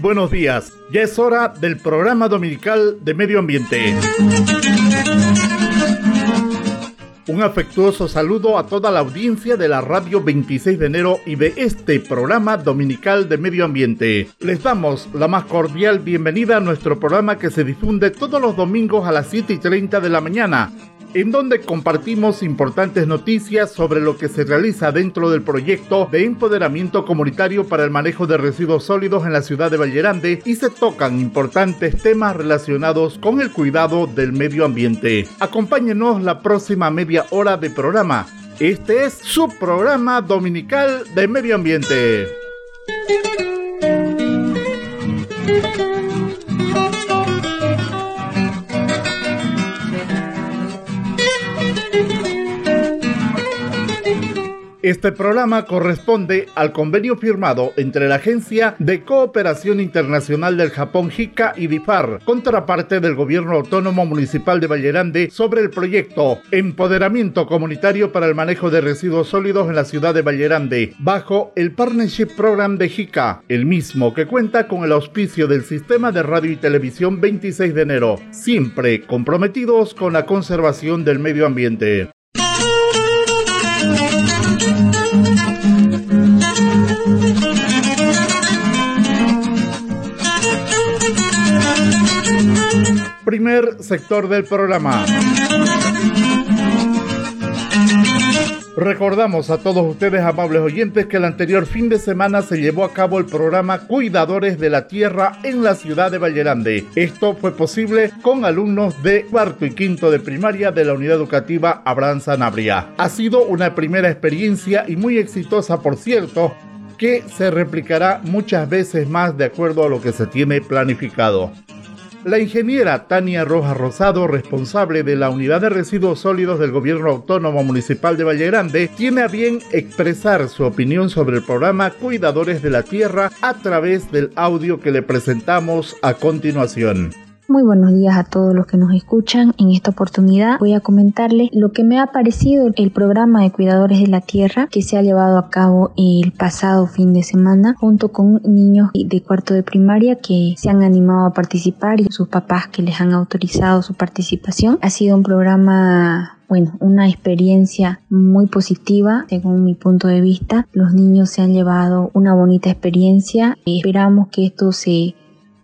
Buenos días. Ya es hora del programa dominical de medio ambiente. Un afectuoso saludo a toda la audiencia de la radio 26 de enero y de este programa dominical de medio ambiente. Les damos la más cordial bienvenida a nuestro programa que se difunde todos los domingos a las 7 y 30 de la mañana en donde compartimos importantes noticias sobre lo que se realiza dentro del proyecto de empoderamiento comunitario para el manejo de residuos sólidos en la ciudad de Vallerande y se tocan importantes temas relacionados con el cuidado del medio ambiente. Acompáñenos la próxima media hora de programa. Este es su programa dominical de medio ambiente. Este programa corresponde al convenio firmado entre la Agencia de Cooperación Internacional del Japón JICA y DIFAR, contraparte del Gobierno Autónomo Municipal de Vallerande, sobre el proyecto Empoderamiento Comunitario para el Manejo de Residuos Sólidos en la ciudad de Vallerande, bajo el Partnership Program de JICA, el mismo que cuenta con el auspicio del Sistema de Radio y Televisión 26 de enero, siempre comprometidos con la conservación del medio ambiente. Primer sector del programa. Recordamos a todos ustedes, amables oyentes, que el anterior fin de semana se llevó a cabo el programa Cuidadores de la Tierra en la ciudad de Vallerande. Esto fue posible con alumnos de cuarto y quinto de primaria de la unidad educativa Abraham Sanabria. Ha sido una primera experiencia y muy exitosa, por cierto, que se replicará muchas veces más de acuerdo a lo que se tiene planificado. La ingeniera Tania Rojas Rosado, responsable de la Unidad de Residuos Sólidos del Gobierno Autónomo Municipal de Valle Grande, tiene a bien expresar su opinión sobre el programa Cuidadores de la Tierra a través del audio que le presentamos a continuación. Muy buenos días a todos los que nos escuchan. En esta oportunidad voy a comentarles lo que me ha parecido el programa de Cuidadores de la Tierra que se ha llevado a cabo el pasado fin de semana junto con niños de cuarto de primaria que se han animado a participar y sus papás que les han autorizado su participación. Ha sido un programa bueno, una experiencia muy positiva según mi punto de vista. Los niños se han llevado una bonita experiencia. Esperamos que esto se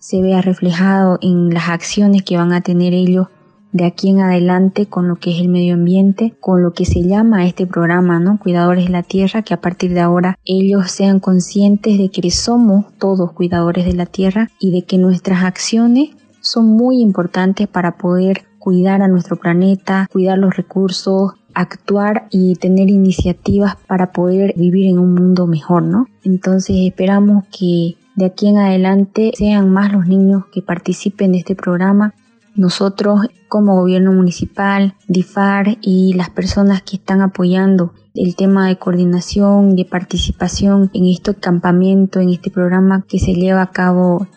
se vea reflejado en las acciones que van a tener ellos de aquí en adelante con lo que es el medio ambiente, con lo que se llama este programa, ¿no? Cuidadores de la Tierra, que a partir de ahora ellos sean conscientes de que somos todos cuidadores de la Tierra y de que nuestras acciones son muy importantes para poder cuidar a nuestro planeta, cuidar los recursos, actuar y tener iniciativas para poder vivir en un mundo mejor, ¿no? Entonces esperamos que de aquí en adelante sean más los niños que participen de este programa. Nosotros como gobierno municipal, DIFAR y las personas que están apoyando el tema de coordinación, de participación en este campamento, en este programa que se lleva a cabo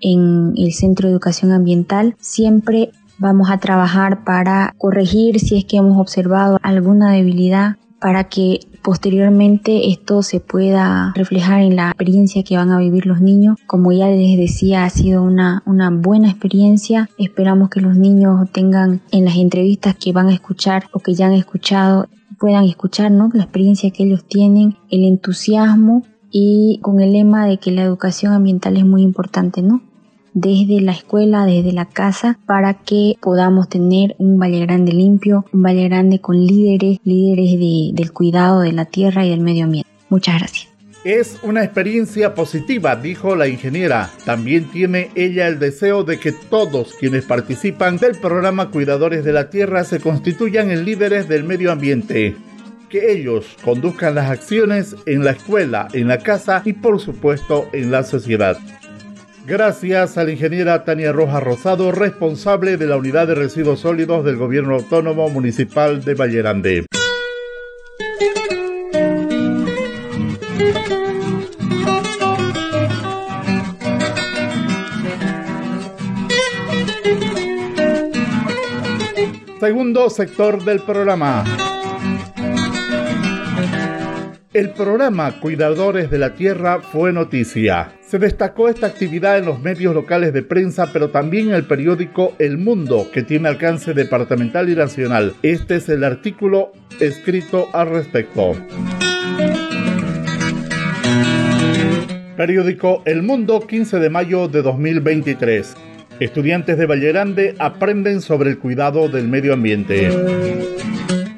en el Centro de Educación Ambiental, siempre vamos a trabajar para corregir si es que hemos observado alguna debilidad para que posteriormente esto se pueda reflejar en la experiencia que van a vivir los niños. Como ya les decía, ha sido una, una buena experiencia. Esperamos que los niños tengan en las entrevistas que van a escuchar o que ya han escuchado, puedan escuchar ¿no? la experiencia que ellos tienen, el entusiasmo y con el lema de que la educación ambiental es muy importante, ¿no? Desde la escuela, desde la casa, para que podamos tener un Valle Grande limpio, un Valle Grande con líderes, líderes del cuidado de la tierra y del medio ambiente. Muchas gracias. Es una experiencia positiva, dijo la ingeniera. También tiene ella el deseo de que todos quienes participan del programa Cuidadores de la Tierra se constituyan en líderes del medio ambiente. Que ellos conduzcan las acciones en la escuela, en la casa y por supuesto en la sociedad. Gracias a la ingeniera Tania Rojas Rosado, responsable de la Unidad de Residuos Sólidos del Gobierno Autónomo Municipal de Vallerande. Segundo sector del programa. El programa Cuidadores de la Tierra fue noticia. Se destacó esta actividad en los medios locales de prensa, pero también en el periódico El Mundo, que tiene alcance departamental y nacional. Este es el artículo escrito al respecto. Periódico El Mundo, 15 de mayo de 2023. Estudiantes de Vallerande aprenden sobre el cuidado del medio ambiente.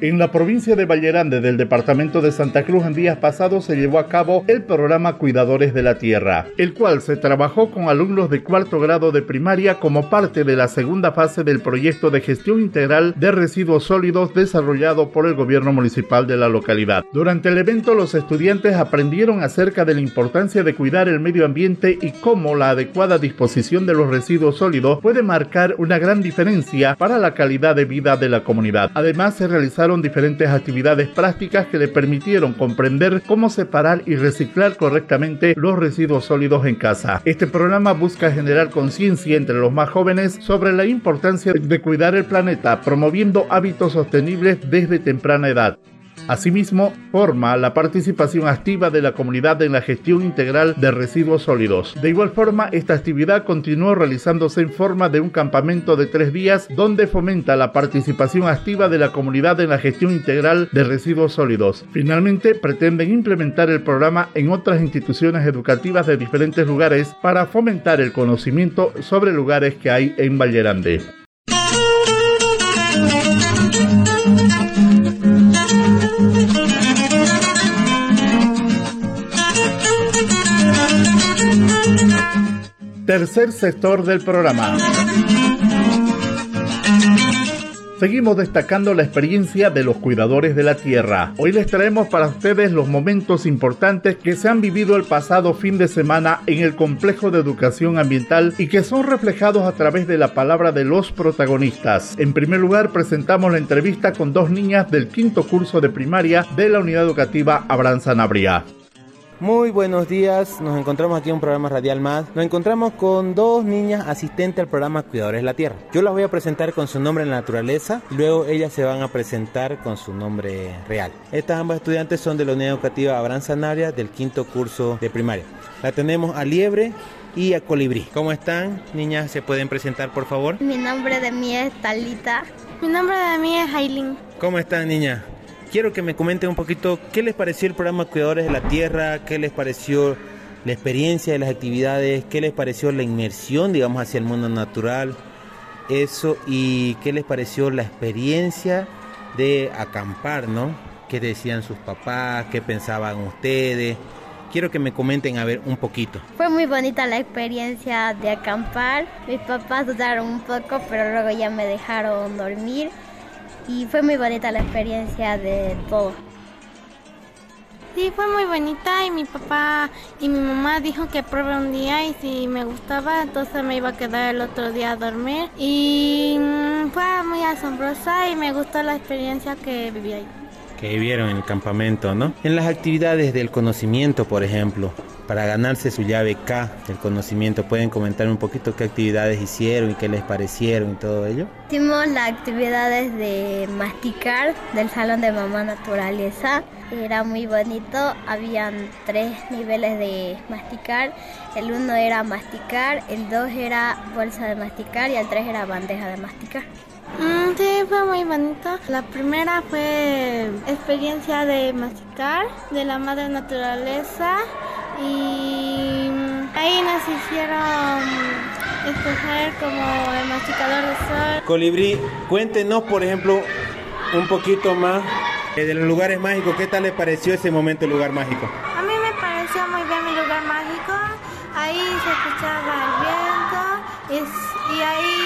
En la provincia de Vallerande del departamento de Santa Cruz en días pasados se llevó a cabo el programa Cuidadores de la Tierra, el cual se trabajó con alumnos de cuarto grado de primaria como parte de la segunda fase del proyecto de gestión integral de residuos sólidos desarrollado por el gobierno municipal de la localidad. Durante el evento los estudiantes aprendieron acerca de la importancia de cuidar el medio ambiente y cómo la adecuada disposición de los residuos sólidos puede marcar una gran diferencia para la calidad de vida de la comunidad. Además se realizaron diferentes actividades prácticas que le permitieron comprender cómo separar y reciclar correctamente los residuos sólidos en casa. Este programa busca generar conciencia entre los más jóvenes sobre la importancia de cuidar el planeta, promoviendo hábitos sostenibles desde temprana edad. Asimismo, forma la participación activa de la comunidad en la gestión integral de residuos sólidos. De igual forma, esta actividad continuó realizándose en forma de un campamento de tres días donde fomenta la participación activa de la comunidad en la gestión integral de residuos sólidos. Finalmente, pretenden implementar el programa en otras instituciones educativas de diferentes lugares para fomentar el conocimiento sobre lugares que hay en Vallerande. Tercer sector del programa. Seguimos destacando la experiencia de los cuidadores de la tierra. Hoy les traemos para ustedes los momentos importantes que se han vivido el pasado fin de semana en el complejo de educación ambiental y que son reflejados a través de la palabra de los protagonistas. En primer lugar, presentamos la entrevista con dos niñas del quinto curso de primaria de la unidad educativa Abraham Sanabria. Muy buenos días, nos encontramos aquí en un programa radial más. Nos encontramos con dos niñas asistentes al programa Cuidadores de la Tierra. Yo las voy a presentar con su nombre en la naturaleza y luego ellas se van a presentar con su nombre real. Estas ambas estudiantes son de la unidad educativa Abraham Sanabria del quinto curso de primaria. La tenemos a Liebre y a Colibrí. ¿Cómo están, niñas? ¿Se pueden presentar, por favor? Mi nombre de mí es Talita. Mi nombre de mí es Aileen. ¿Cómo están, niñas? Quiero que me comenten un poquito qué les pareció el programa Cuidadores de la Tierra, qué les pareció la experiencia de las actividades, qué les pareció la inmersión, digamos, hacia el mundo natural, eso, y qué les pareció la experiencia de acampar, ¿no? ¿Qué decían sus papás? ¿Qué pensaban ustedes? Quiero que me comenten a ver un poquito. Fue muy bonita la experiencia de acampar. Mis papás dudaron un poco, pero luego ya me dejaron dormir y fue muy bonita la experiencia de todo. Sí, fue muy bonita y mi papá y mi mamá dijo que pruebe un día y si me gustaba entonces me iba a quedar el otro día a dormir y mm, fue muy asombrosa y me gustó la experiencia que viví ahí. Que vivieron en el campamento, ¿no? En las actividades del conocimiento, por ejemplo, para ganarse su llave K del conocimiento. ¿Pueden comentar un poquito qué actividades hicieron y qué les parecieron y todo ello? Hicimos las actividades de masticar del Salón de Mamá Naturaleza. Era muy bonito, habían tres niveles de masticar. El uno era masticar, el dos era bolsa de masticar y el tres era bandeja de masticar. Mm, sí, fue muy bonito. La primera fue experiencia de masticar de la madre naturaleza y ahí nos hicieron escoger como el masticador de sol. Colibrí, cuéntenos por ejemplo un poquito más de los lugares mágicos. ¿Qué tal le pareció ese momento el lugar mágico? A mí me pareció muy bien mi lugar mágico. Ahí se escuchaba el viento y, ahí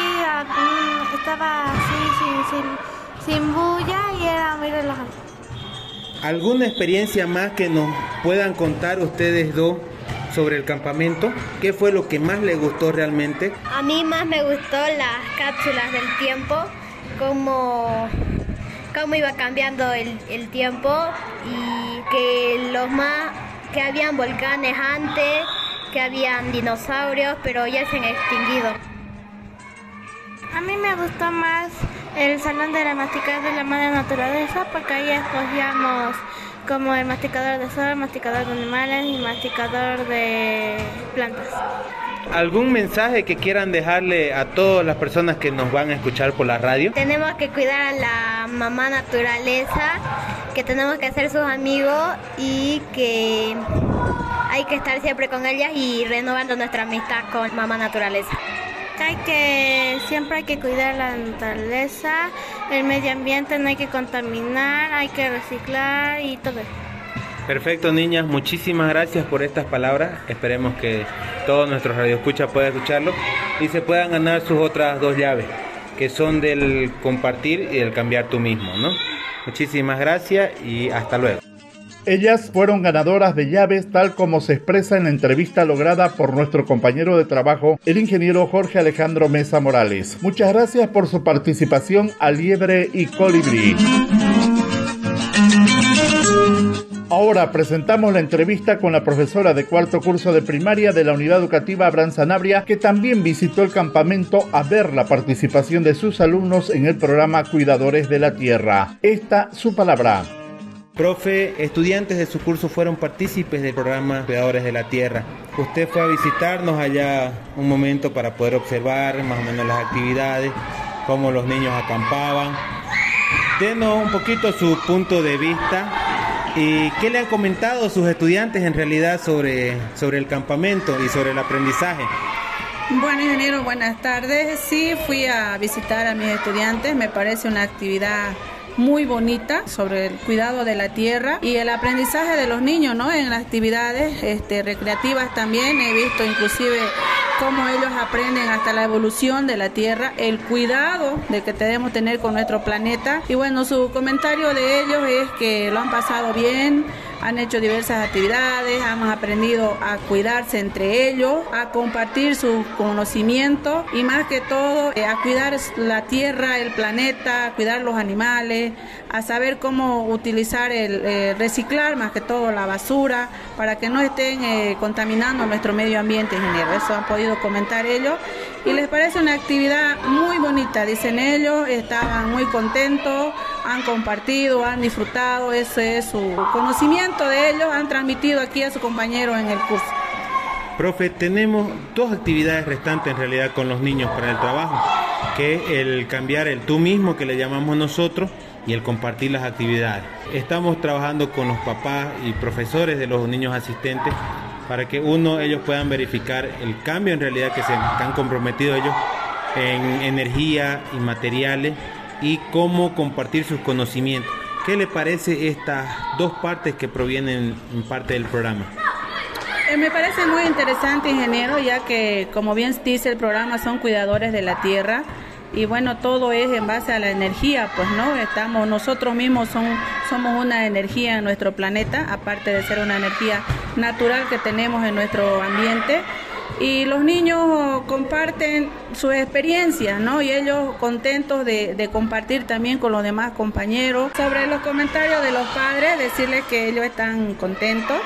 estaba así sin, sin, sin bulla y era muy relajante. ¿Alguna experiencia más que nos puedan contar ustedes dos sobre el campamento? ¿Qué fue lo que más les gustó realmente? A mí más me gustó las cápsulas del tiempo, cómo, cómo iba cambiando el, el tiempo y que los más que habían volcanes antes, que habían dinosaurios, pero ya se han extinguido. A mí me gustó más el salón de la de la madre naturaleza porque ahí escogíamos como el masticador de sol, masticador de animales y masticador de plantas. ¿Algún mensaje que quieran dejarle a todas las personas que nos van a escuchar por la radio? Tenemos que cuidar a la mamá naturaleza, que tenemos que ser sus amigos y que hay que estar siempre con ellas y renovando nuestra amistad con mamá naturaleza. Que siempre hay que cuidar la naturaleza, el medio ambiente, no hay que contaminar, hay que reciclar y todo eso. Perfecto, niñas. Muchísimas gracias por estas palabras. Esperemos que todos nuestros radioescuchas puedan escucharlo y se puedan ganar sus otras dos llaves, que son del compartir y del cambiar tú mismo, ¿no? Muchísimas gracias y hasta luego. Ellas fueron ganadoras de llaves tal como se expresa en la entrevista lograda por nuestro compañero de trabajo, el ingeniero Jorge Alejandro Mesa Morales. Muchas gracias por su participación a Liebre y Colibrí. Ahora presentamos la entrevista con la profesora de cuarto curso de primaria de la unidad educativa Abraham Sanabria, que también visitó el campamento a ver la participación de sus alumnos en el programa Cuidadores de la Tierra. Esta su palabra. Profe, estudiantes de su curso fueron partícipes del programa Cuidadores de la Tierra. Usted fue a visitarnos allá un momento para poder observar más o menos las actividades, cómo los niños acampaban. Denos un poquito su punto de vista ¿Y qué le han comentado sus estudiantes en realidad sobre, sobre el campamento y sobre el aprendizaje? Bueno, ingeniero, buenas tardes. Sí, fui a visitar a mis estudiantes. Me parece una actividad muy bonita sobre el cuidado de la tierra y el aprendizaje de los niños, ¿no? En las actividades este, recreativas también he visto inclusive cómo ellos aprenden hasta la evolución de la Tierra, el cuidado de que debemos tener con nuestro planeta. Y bueno, su comentario de ellos es que lo han pasado bien, han hecho diversas actividades, han aprendido a cuidarse entre ellos, a compartir su conocimiento y más que todo eh, a cuidar la tierra, el planeta, a cuidar los animales, a saber cómo utilizar el eh, reciclar más que todo la basura para que no estén eh, contaminando nuestro medio ambiente en general. Eso han podido comentar ellos y les parece una actividad muy bonita, dicen ellos, estaban muy contentos, han compartido, han disfrutado, ese es su conocimiento de ellos, han transmitido aquí a su compañero en el curso. Profe, tenemos dos actividades restantes en realidad con los niños para el trabajo, que es el cambiar el tú mismo que le llamamos nosotros y el compartir las actividades. Estamos trabajando con los papás y profesores de los niños asistentes para que uno, ellos puedan verificar el cambio en realidad que se han comprometido ellos en energía y materiales y cómo compartir sus conocimientos. ¿Qué le parece estas dos partes que provienen en parte del programa? Eh, me parece muy interesante, ingeniero, ya que, como bien dice el programa, son cuidadores de la tierra y bueno, todo es en base a la energía, pues no, estamos, nosotros mismos son, somos una energía en nuestro planeta, aparte de ser una energía natural que tenemos en nuestro ambiente. Y los niños comparten sus experiencias, ¿no? Y ellos contentos de, de, compartir también con los demás compañeros. Sobre los comentarios de los padres, decirles que ellos están contentos.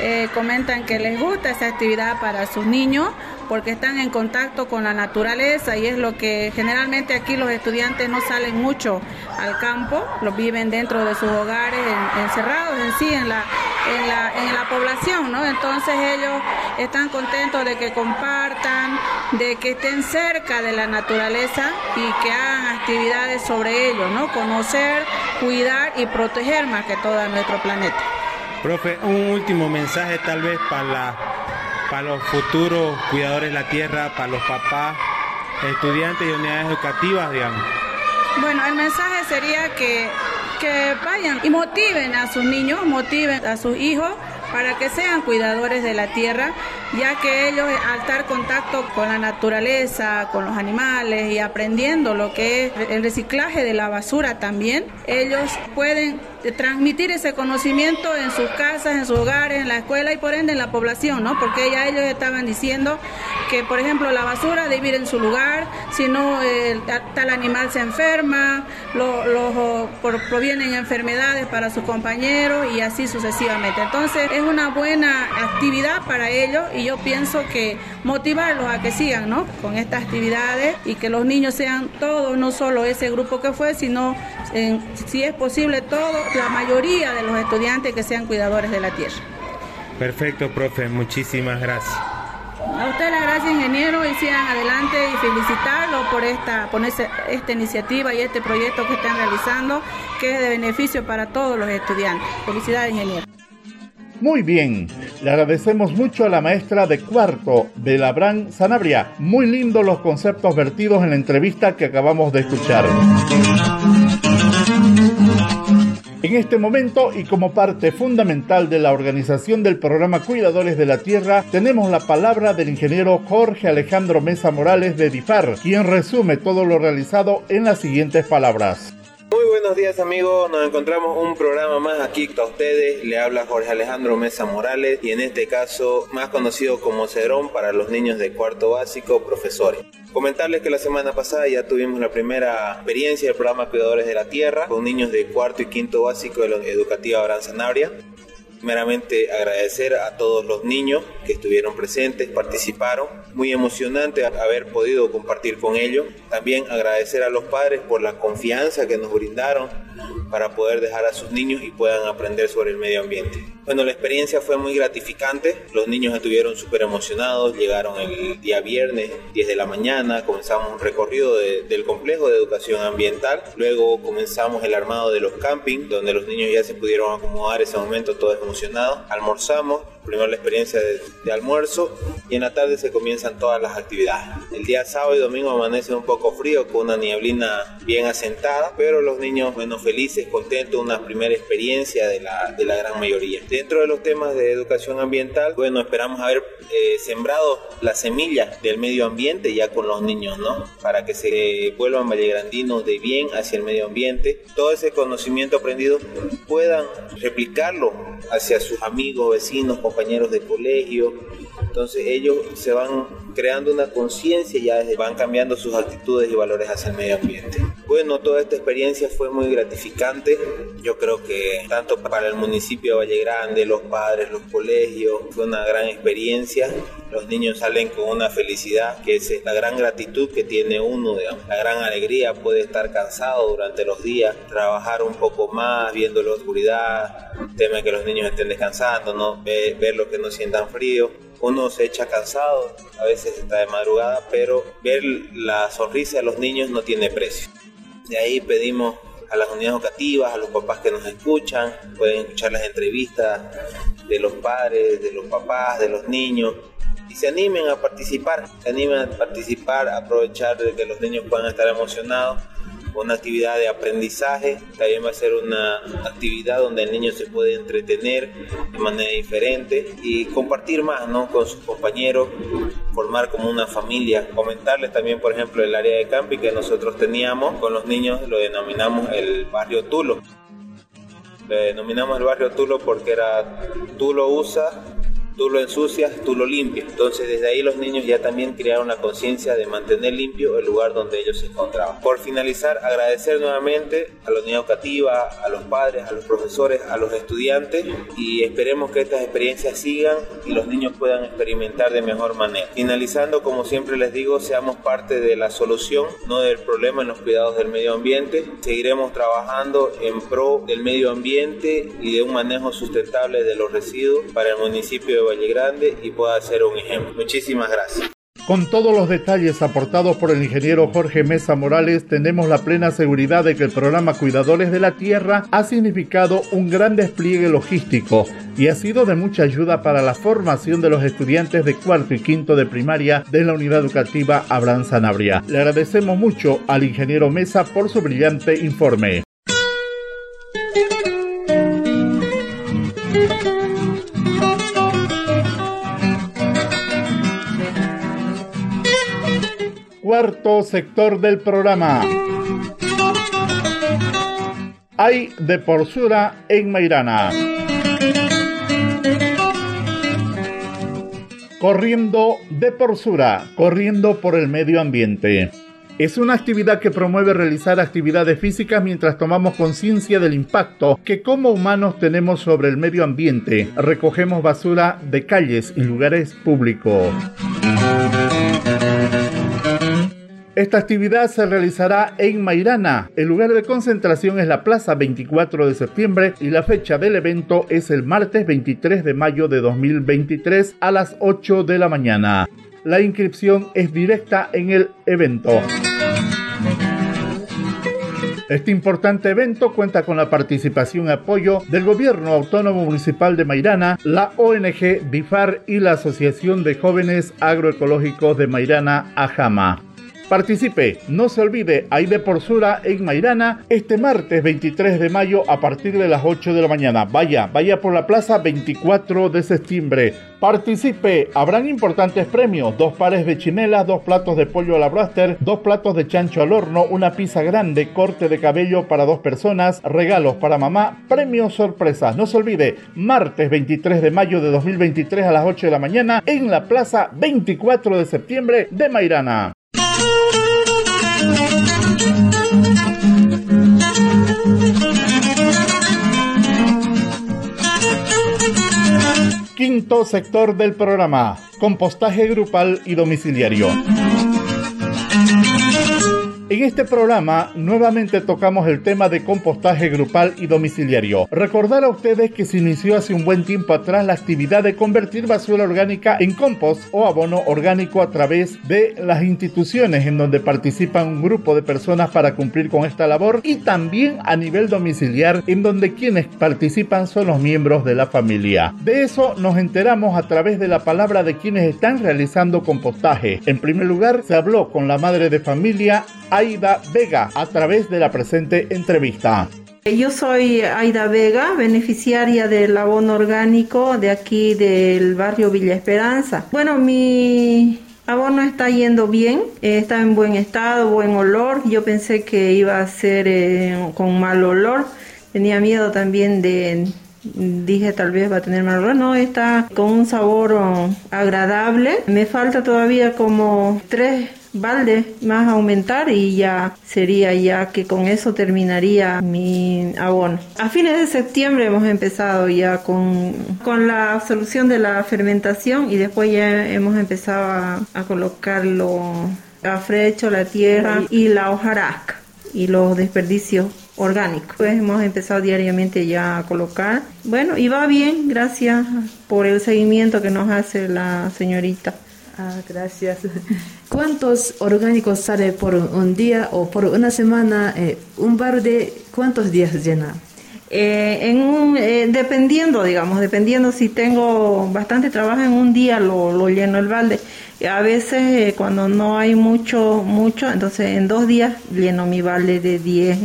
Eh, comentan que les gusta esa actividad para sus niños porque están en contacto con la naturaleza y es lo que generalmente aquí los estudiantes no salen mucho al campo, los viven dentro de sus hogares, encerrados en sí, en la, en la, en la población, ¿no? Entonces ellos están contentos de que compartan, de que estén cerca de la naturaleza y que hagan actividades sobre ello, ¿no? Conocer, cuidar y proteger más que todo nuestro planeta. Profe, un último mensaje tal vez para los futuros cuidadores de la tierra, para los papás, estudiantes y unidades educativas, digamos? Bueno, el mensaje sería que, que vayan y motiven a sus niños, motiven a sus hijos para que sean cuidadores de la tierra, ya que ellos al estar contacto con la naturaleza, con los animales y aprendiendo lo que es el reciclaje de la basura también, ellos pueden transmitir ese conocimiento en sus casas, en sus hogares, en la escuela y por ende en la población, ¿no? Porque ya ellos estaban diciendo que, por ejemplo, la basura debe ir en su lugar, si no, tal animal se enferma, los provienen enfermedades para sus compañeros y así sucesivamente. Entonces, es una buena actividad para ellos y yo pienso que motivarlos a que sigan ¿no? con estas actividades y que los niños sean todos, no solo ese grupo que fue, sino, si es posible, todos, la mayoría de los estudiantes que sean cuidadores de la tierra. Perfecto, profe, muchísimas gracias. A usted las gracias, ingeniero, y sigan adelante y felicitarlo por esta, por esta iniciativa y este proyecto que están realizando, que es de beneficio para todos los estudiantes. Felicidades, ingeniero. Muy bien, le agradecemos mucho a la maestra de cuarto de Labran Sanabria. Muy lindos los conceptos vertidos en la entrevista que acabamos de escuchar. En este momento y como parte fundamental de la organización del programa Cuidadores de la Tierra, tenemos la palabra del ingeniero Jorge Alejandro Mesa Morales de DIFAR, quien resume todo lo realizado en las siguientes palabras. Muy buenos días amigos, nos encontramos un programa más aquí a ustedes, le habla Jorge Alejandro Mesa Morales y en este caso más conocido como Cedrón para los niños de cuarto básico, profesores. Comentarles que la semana pasada ya tuvimos la primera experiencia del programa Cuidadores de la Tierra con niños de cuarto y quinto básico de la Educativa Abraham Sanabria. Primeramente agradecer a todos los niños que estuvieron presentes, participaron. Muy emocionante haber podido compartir con ellos. También agradecer a los padres por la confianza que nos brindaron para poder dejar a sus niños y puedan aprender sobre el medio ambiente. Bueno, la experiencia fue muy gratificante, los niños estuvieron súper emocionados, llegaron el día viernes 10 de la mañana, comenzamos un recorrido del complejo de educación ambiental, luego comenzamos el armado de los campings, donde los niños ya se pudieron acomodar ese momento todos emocionados, almorzamos, primero la experiencia de, almuerzo y en la tarde se comienzan todas las actividades. El día sábado y domingo amanece un poco frío con una nieblina bien asentada, pero los niños, bueno, felices, contentos, una primera experiencia de la, de la gran mayoría. Dentro de los temas de educación ambiental, bueno, esperamos haber eh, sembrado la semilla del medio ambiente ya con los niños, ¿no? Para que se vuelvan vallegrandinos de bien hacia el medio ambiente. Todo ese conocimiento aprendido puedan replicarlo hacia sus amigos, vecinos, compañeros de colegio. Entonces ellos se van creando una conciencia y ya van cambiando sus actitudes y valores hacia el medio ambiente. Bueno, toda esta experiencia fue muy gratificante. Yo creo que tanto para el municipio de Valle Grande, los padres, los colegios, fue una gran experiencia. Los niños salen con una felicidad que es la gran gratitud que tiene uno, la gran alegría. Puede estar cansado durante los días, trabajar un poco más, viendo la oscuridad, tema que los niños estén descansando, ¿no? ver, ver que no sientan frío uno se echa cansado, a veces está de madrugada, pero ver la sonrisa de los niños no tiene precio. De ahí pedimos a las unidades educativas, a los papás que nos escuchan, pueden escuchar las entrevistas de los padres, de los papás, de los niños, y se animen a participar, se animen a participar, a aprovechar de que los niños puedan estar emocionados una actividad de aprendizaje, también va a ser una actividad donde el niño se puede entretener de manera diferente y compartir más ¿no? con sus compañeros, formar como una familia. Comentarles también, por ejemplo, el área de camping que nosotros teníamos con los niños, lo denominamos el barrio Tulo. Le denominamos el barrio Tulo porque era Tulo usa tú lo ensucias, tú lo limpias. Entonces desde ahí los niños ya también crearon la conciencia de mantener limpio el lugar donde ellos se encontraban. Por finalizar, agradecer nuevamente a la unidad educativa, a los padres, a los profesores, a los estudiantes y esperemos que estas experiencias sigan y los niños puedan experimentar de mejor manera. Finalizando, como siempre les digo, seamos parte de la solución, no del problema en los cuidados del medio ambiente. Seguiremos trabajando en pro del medio ambiente y de un manejo sustentable de los residuos para el municipio de Valle Grande y pueda ser un ejemplo. Muchísimas gracias. Con todos los detalles aportados por el ingeniero Jorge Mesa Morales, tenemos la plena seguridad de que el programa Cuidadores de la Tierra ha significado un gran despliegue logístico y ha sido de mucha ayuda para la formación de los estudiantes de cuarto y quinto de primaria de la unidad educativa Abraham Sanabria. Le agradecemos mucho al ingeniero Mesa por su brillante informe. Cuarto sector del programa. Hay de Porsura en Mairana. Corriendo de Porsura, corriendo por el medio ambiente. Es una actividad que promueve realizar actividades físicas mientras tomamos conciencia del impacto que como humanos tenemos sobre el medio ambiente. Recogemos basura de calles y lugares públicos. Esta actividad se realizará en Mairana. El lugar de concentración es la Plaza 24 de septiembre y la fecha del evento es el martes 23 de mayo de 2023 a las 8 de la mañana la inscripción es directa en el evento. Este importante evento cuenta con la participación y apoyo del Gobierno Autónomo Municipal de Mairana, la ONG BIFAR y la Asociación de Jóvenes Agroecológicos de Mairana, AJAMA. Participe, no se olvide, hay de Porsura en Mairana este martes 23 de mayo a partir de las 8 de la mañana. Vaya, vaya por la plaza 24 de septiembre. Participe, habrán importantes premios, dos pares de chinelas, dos platos de pollo a la braster, dos platos de chancho al horno, una pizza grande, corte de cabello para dos personas, regalos para mamá, premios sorpresas. No se olvide, martes 23 de mayo de 2023 a las 8 de la mañana en la plaza 24 de septiembre de Mairana. Quinto sector del programa, compostaje grupal y domiciliario. En este programa nuevamente tocamos el tema de compostaje grupal y domiciliario. Recordar a ustedes que se inició hace un buen tiempo atrás la actividad de convertir basura orgánica en compost o abono orgánico a través de las instituciones en donde participan un grupo de personas para cumplir con esta labor y también a nivel domiciliar en donde quienes participan son los miembros de la familia. De eso nos enteramos a través de la palabra de quienes están realizando compostaje. En primer lugar se habló con la madre de familia Aida Vega a través de la presente entrevista. Yo soy Aida Vega, beneficiaria del abono orgánico de aquí del barrio Villa Esperanza. Bueno, mi abono está yendo bien, está en buen estado, buen olor. Yo pensé que iba a ser eh, con mal olor. Tenía miedo también de, dije tal vez va a tener mal olor. No, está con un sabor oh, agradable. Me falta todavía como tres balde más aumentar y ya sería ya que con eso terminaría mi abono. A fines de septiembre hemos empezado ya con, con la solución de la fermentación y después ya hemos empezado a, a colocarlo a frecho, la tierra y la hojarasca y los desperdicios orgánicos. Pues hemos empezado diariamente ya a colocar. Bueno, y va bien, gracias por el seguimiento que nos hace la señorita. Ah, gracias. ¿Cuántos orgánicos sale por un día o por una semana? Eh, ¿Un bar de cuántos días llena? Eh, en un, eh, dependiendo, digamos, dependiendo si tengo bastante trabajo en un día lo, lo lleno el balde. A veces cuando no hay mucho, mucho, entonces en dos días lleno mi balde de 10.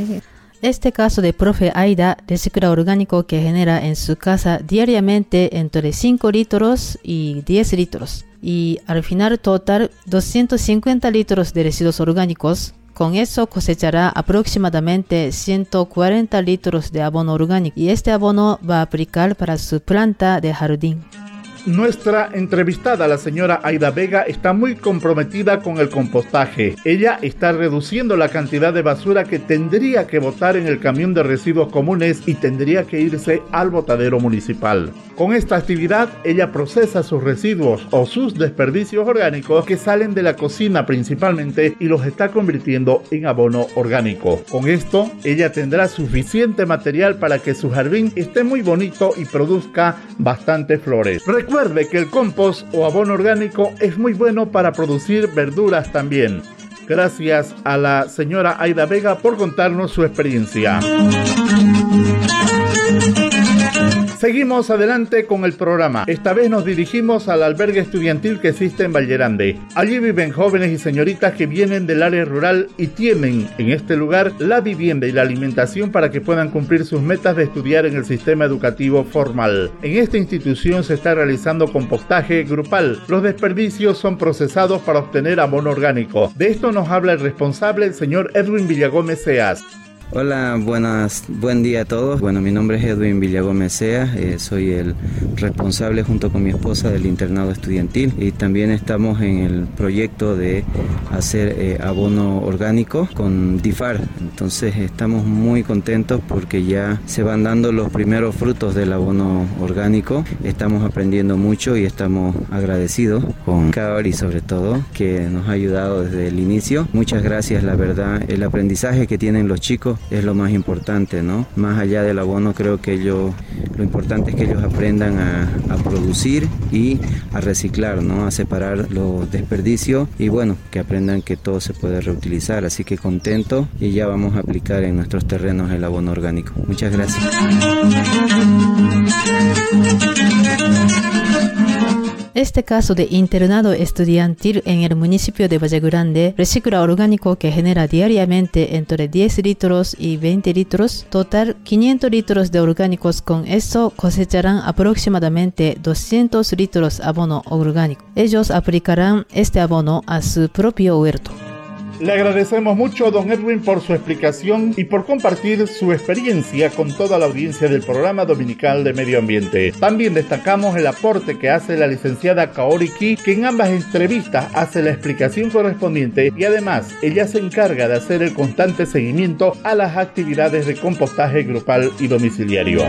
Este caso de profe Aida recicla orgánico que genera en su casa diariamente entre 5 litros y 10 litros y al final total 250 litros de residuos orgánicos. Con eso cosechará aproximadamente 140 litros de abono orgánico y este abono va a aplicar para su planta de jardín. Nuestra entrevistada, la señora Aida Vega, está muy comprometida con el compostaje. Ella está reduciendo la cantidad de basura que tendría que botar en el camión de residuos comunes y tendría que irse al botadero municipal. Con esta actividad, ella procesa sus residuos o sus desperdicios orgánicos que salen de la cocina principalmente y los está convirtiendo en abono orgánico. Con esto, ella tendrá suficiente material para que su jardín esté muy bonito y produzca bastante flores. Recuerde que el compost o abono orgánico es muy bueno para producir verduras también. Gracias a la señora Aida Vega por contarnos su experiencia. Seguimos adelante con el programa. Esta vez nos dirigimos al albergue estudiantil que existe en Vallerande. Allí viven jóvenes y señoritas que vienen del área rural y tienen en este lugar la vivienda y la alimentación para que puedan cumplir sus metas de estudiar en el sistema educativo formal. En esta institución se está realizando compostaje grupal. Los desperdicios son procesados para obtener abono orgánico. De esto nos habla el responsable, el señor Edwin Villagómez Seas. Hola, buenas, buen día a todos. Bueno, mi nombre es Edwin Villagómez eh, soy el responsable junto con mi esposa del internado estudiantil y también estamos en el proyecto de hacer eh, abono orgánico con DIFAR. Entonces estamos muy contentos porque ya se van dando los primeros frutos del abono orgánico. Estamos aprendiendo mucho y estamos agradecidos con CAOR y sobre todo que nos ha ayudado desde el inicio. Muchas gracias, la verdad, el aprendizaje que tienen los chicos es lo más importante, ¿no? Más allá del abono creo que ellos, lo importante es que ellos aprendan a, producir y a reciclar, ¿no? A separar los desperdicios y bueno, que aprendan que todo se puede reutilizar. Así que contento y ya vamos a aplicar en nuestros terrenos el abono orgánico. Muchas gracias. Este caso de internado estudiantil en el municipio de Valle Grande recicla orgánico que genera diariamente entre 10 litros y 20 litros, total 500 litros de orgánicos. Con esto cosecharán aproximadamente 200 litros abono orgánico. Ellos aplicarán este abono a su propio huerto. Le agradecemos mucho a don Edwin por su explicación y por compartir su experiencia con toda la audiencia del programa dominical de medio ambiente. También destacamos el aporte que hace la licenciada Kaori Ki, que en ambas entrevistas hace la explicación correspondiente y además ella se encarga de hacer el constante seguimiento a las actividades de compostaje grupal y domiciliario.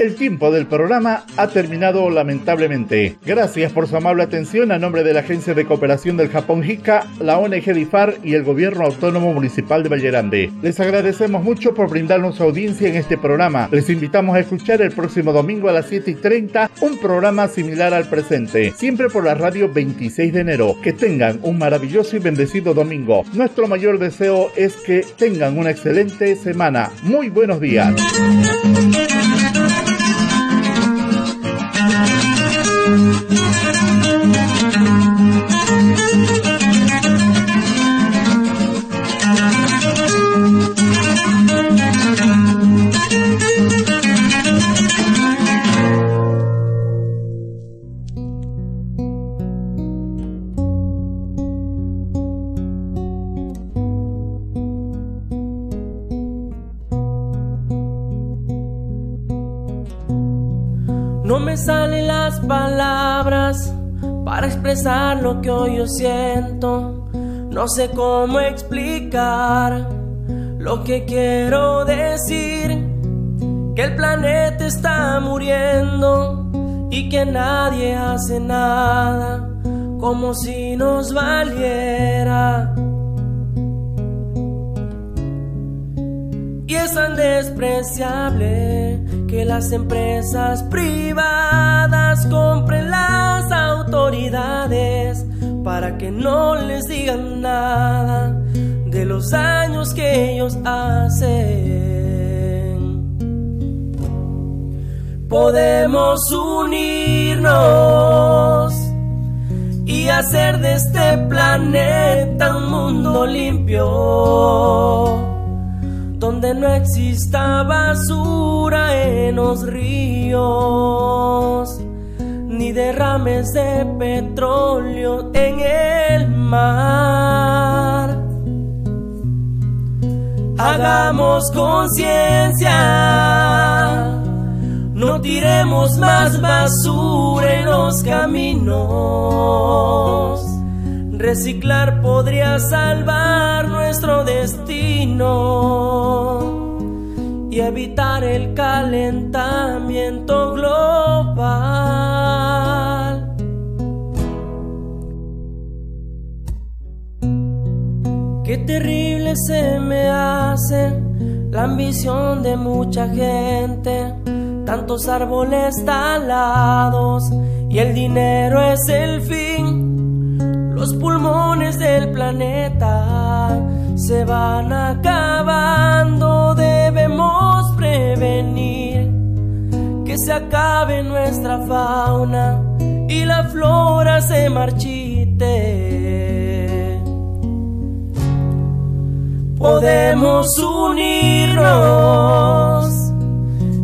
El tiempo del programa ha terminado lamentablemente. Gracias por su amable atención a nombre de la Agencia de Cooperación del Japón JICA, la ONG DIFAR y el Gobierno Autónomo Municipal de Vallerande. Les agradecemos mucho por brindarnos audiencia en este programa. Les invitamos a escuchar el próximo domingo a las 7 y 30 un programa similar al presente, siempre por la radio 26 de enero. Que tengan un maravilloso y bendecido domingo. Nuestro mayor deseo es que tengan una excelente semana. Muy buenos días. Lo que hoy yo siento. No sé cómo explicar lo que quiero decir. Que el planeta está muriendo y que nadie hace nada como si nos valiera. Y es tan despreciable que las empresas privadas compren las autoridades para que no les digan nada de los daños que ellos hacen. Podemos unirnos y hacer de este planeta un mundo limpio donde no exista basura en los ríos, ni derrames de petróleo en el mar. Hagamos conciencia, no tiremos más basura en los caminos Reciclar podría salvar nuestro destino y evitar el calentamiento global. Qué terrible se me hace la ambición de mucha gente, tantos árboles talados y el dinero es el fin los pulmones del planeta se van acabando, debemos prevenir que se acabe nuestra fauna y la flora se marchite. Podemos unirnos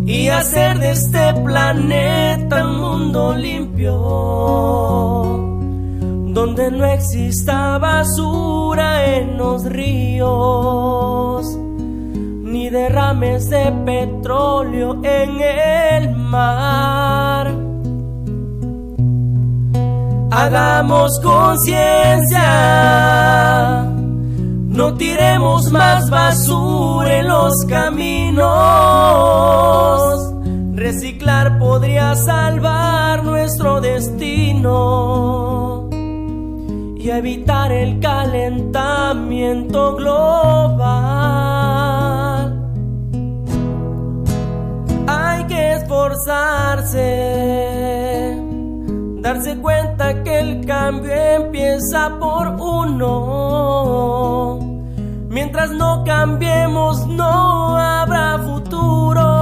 y hacer de este planeta un mundo limpio, donde no exista basura en los ríos, ni derrames de petróleo en el mar. Hagamos conciencia no tiremos más basura en los caminos. Reciclar podría salvar nuestro destino y evitar el calentamiento global. Hay que esforzarse, darse cuenta que el cambio empieza por uno Mientras no cambiemos no habrá futuro.